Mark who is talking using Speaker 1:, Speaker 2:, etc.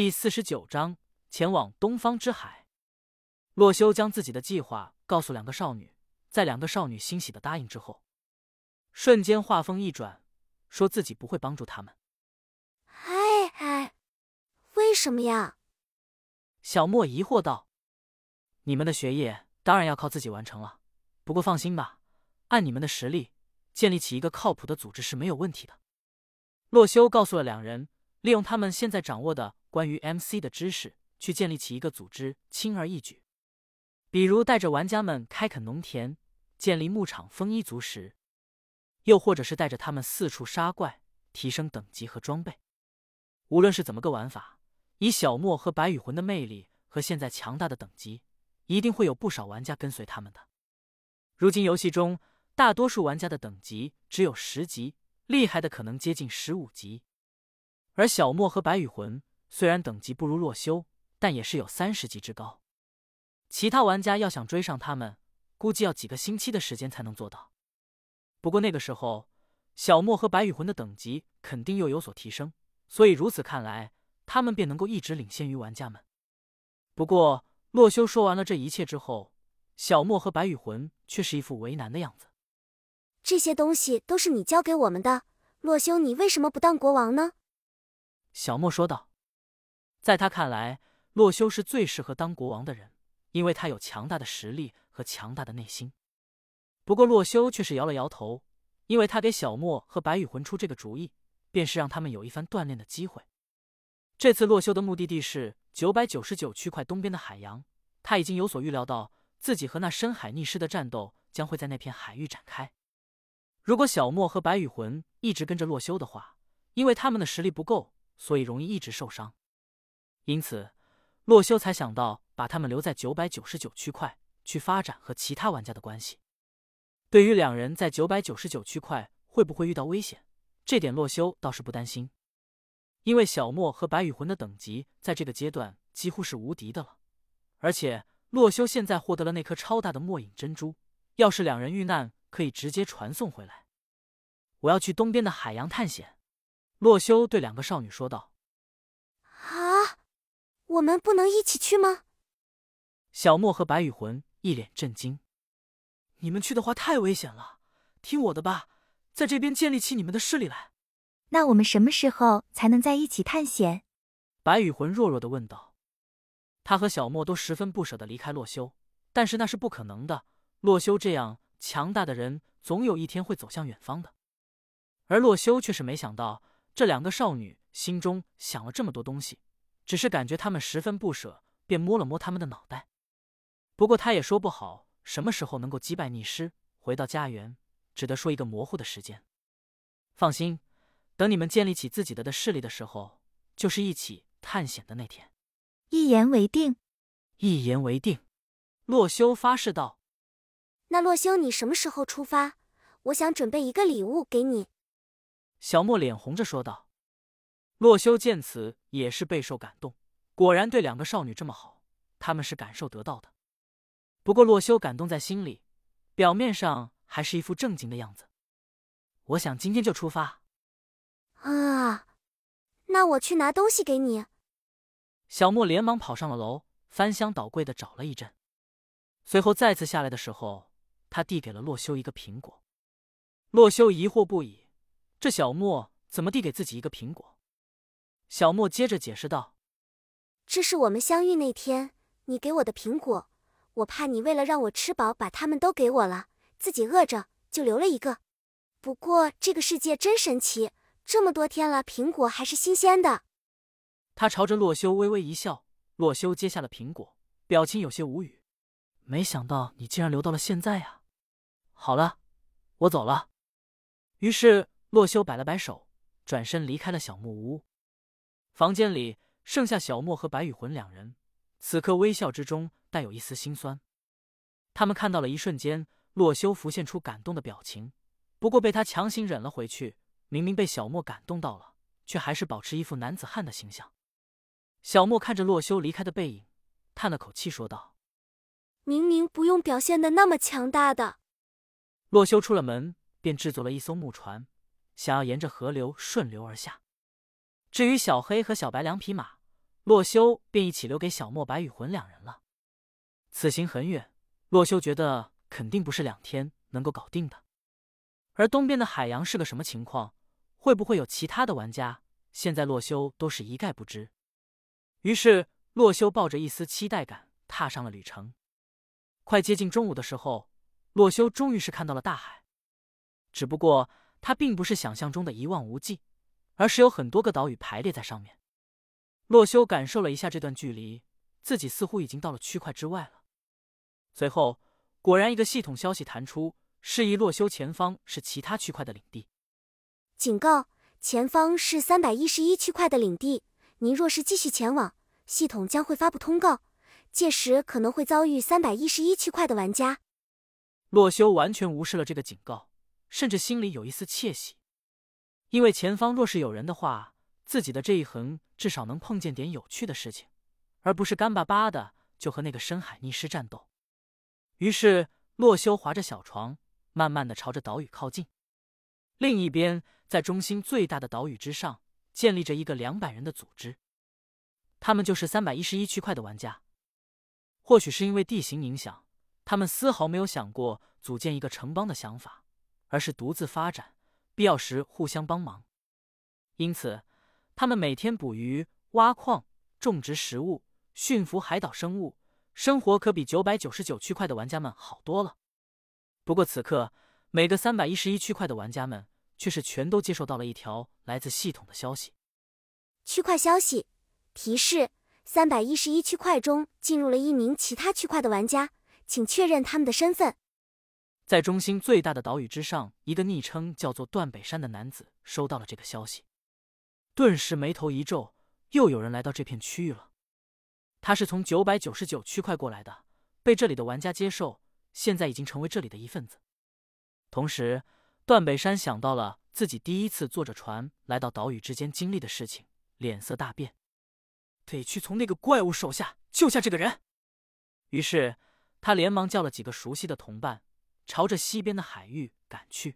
Speaker 1: 第四十九章前往东方之海。洛修将自己的计划告诉两个少女，在两个少女欣喜的答应之后，瞬间话锋一转，说自己不会帮助他们。
Speaker 2: 哎哎，为什么呀？
Speaker 1: 小莫疑惑道：“你们的学业当然要靠自己完成了，不过放心吧，按你们的实力，建立起一个靠谱的组织是没有问题的。”洛修告诉了两人，利用他们现在掌握的关于 MC 的知识，去建立起一个组织，轻而易举。比如带着玩家们开垦农田，建立牧场，丰衣足食；又或者是带着他们四处杀怪，提升等级和装备。无论是怎么个玩法，以小莫和白羽魂的魅力和现在强大的等级，一定会有不少玩家跟随他们的。如今游戏中，大多数玩家的等级只有十级，厉害的可能接近十五级。而小莫和白羽魂虽然等级不如洛修，但也是有三十级之高。其他玩家要想追上他们，估计要几个星期的时间才能做到。不过那个时候，小莫和白羽魂的等级肯定又有所提升，所以如此看来，他们便能够一直领先于玩家们。不过，洛修说完了这一切之后，小莫和白羽魂却是一副为难的样子。
Speaker 2: 这些东西都是你教给我们的，洛修，你为什么不当国王呢？
Speaker 1: 小莫说道。在他看来，洛修是最适合当国王的人。因为他有强大的实力和强大的内心，不过洛修却是摇了摇头，因为他给小莫和白羽魂出这个主意，便是让他们有一番锻炼的机会。这次洛修的目的地是九百九十九区块东边的海洋，他已经有所预料到自己和那深海逆尸的战斗将会在那片海域展开。如果小莫和白羽魂一直跟着洛修的话，因为他们的实力不够，所以容易一直受伤，因此。洛修才想到把他们留在九百九十九区块去发展和其他玩家的关系。对于两人在九百九十九区块会不会遇到危险，这点洛修倒是不担心，因为小莫和白羽魂的等级在这个阶段几乎是无敌的了。而且洛修现在获得了那颗超大的末影珍珠，要是两人遇难，可以直接传送回来。我要去东边的海洋探险，洛修对两个少女说道。
Speaker 2: 我们不能一起去吗？
Speaker 1: 小莫和白羽魂一脸震惊。你们去的话太危险了，听我的吧，在这边建立起你们的势力来。
Speaker 3: 那我们什么时候才能在一起探险？
Speaker 1: 白羽魂弱弱的问道。他和小莫都十分不舍得离开洛修，但是那是不可能的。洛修这样强大的人，总有一天会走向远方的。而洛修却是没想到，这两个少女心中想了这么多东西。只是感觉他们十分不舍，便摸了摸他们的脑袋。不过他也说不好什么时候能够击败逆尸，回到家园，只得说一个模糊的时间。放心，等你们建立起自己的的势力的时候，就是一起探险的那天。
Speaker 3: 一言为定。
Speaker 1: 一言为定。洛修发誓道：“
Speaker 2: 那洛修，你什么时候出发？我想准备一个礼物给你。”
Speaker 1: 小莫脸红着说道。洛修见此也是备受感动，果然对两个少女这么好，他们是感受得到的。不过洛修感动在心里，表面上还是一副正经的样子。我想今天就出发。
Speaker 2: 啊，那我去拿东西给你。
Speaker 1: 小莫连忙跑上了楼，翻箱倒柜的找了一阵，随后再次下来的时候，他递给了洛修一个苹果。洛修疑惑不已，这小莫怎么递给自己一个苹果？小莫接着解释道：“
Speaker 2: 这是我们相遇那天你给我的苹果，我怕你为了让我吃饱把它们都给我了，自己饿着，就留了一个。不过这个世界真神奇，这么多天了，苹果还是新鲜的。”
Speaker 1: 他朝着洛修微微一笑，洛修接下了苹果，表情有些无语。没想到你竟然留到了现在呀！好了，我走了。于是洛修摆了摆手，转身离开了小木屋。房间里剩下小莫和白羽魂两人，此刻微笑之中带有一丝心酸。他们看到了一瞬间，洛修浮现出感动的表情，不过被他强行忍了回去。明明被小莫感动到了，却还是保持一副男子汉的形象。小莫看着洛修离开的背影，叹了口气说道：“
Speaker 2: 明明不用表现的那么强大的。”
Speaker 1: 洛修出了门，便制作了一艘木船，想要沿着河流顺流而下。至于小黑和小白两匹马，洛修便一起留给小莫、白与魂两人了。此行很远，洛修觉得肯定不是两天能够搞定的。而东边的海洋是个什么情况？会不会有其他的玩家？现在洛修都是一概不知。于是，洛修抱着一丝期待感踏上了旅程。快接近中午的时候，洛修终于是看到了大海。只不过，它并不是想象中的一望无际，而是有很多个岛屿排列在上面。洛修感受了一下这段距离，自己似乎已经到了区块之外了。随后，果然一个系统消息弹出，示意洛修前方是其他区块的领地。
Speaker 2: 警告：前方是三百一十一区块的领地，您若是继续前往，系统将会发布通告，届时可能会遭遇三百一十一区块的玩家。
Speaker 1: 洛修完全无视了这个警告，甚至心里有一丝窃喜，因为前方若是有人的话。自己的这一横至少能碰见点有趣的事情，而不是干巴巴的就和那个深海溺尸战斗。于是，洛修划着小船，慢慢的朝着岛屿靠近。另一边，在中心最大的岛屿之上，建立着一个两百人的组织，他们就是三百一十一区块的玩家。或许是因为地形影响，他们丝毫没有想过组建一个城邦的想法，而是独自发展，必要时互相帮忙。因此。他们每天捕鱼、挖矿、种植食物、驯服海岛生物，生活可比九百九十九区块的玩家们好多了。不过此刻，每个三百一十一区块的玩家们却是全都接收到了一条来自系统的消息：
Speaker 2: 区块消息提示，三百一十一区块中进入了一名其他区块的玩家，请确认他们的身份。
Speaker 1: 在中心最大的岛屿之上，一个昵称叫做段北山的男子收到了这个消息。顿时眉头一皱，又有人来到这片区域了。他是从九百九十九区块过来的，被这里的玩家接受，现在已经成为这里的一份子。同时，段北山想到了自己第一次坐着船来到岛屿之间经历的事情，脸色大变，得去从那个怪物手下救下这个人。于是，他连忙叫了几个熟悉的同伴，朝着西边的海域赶去。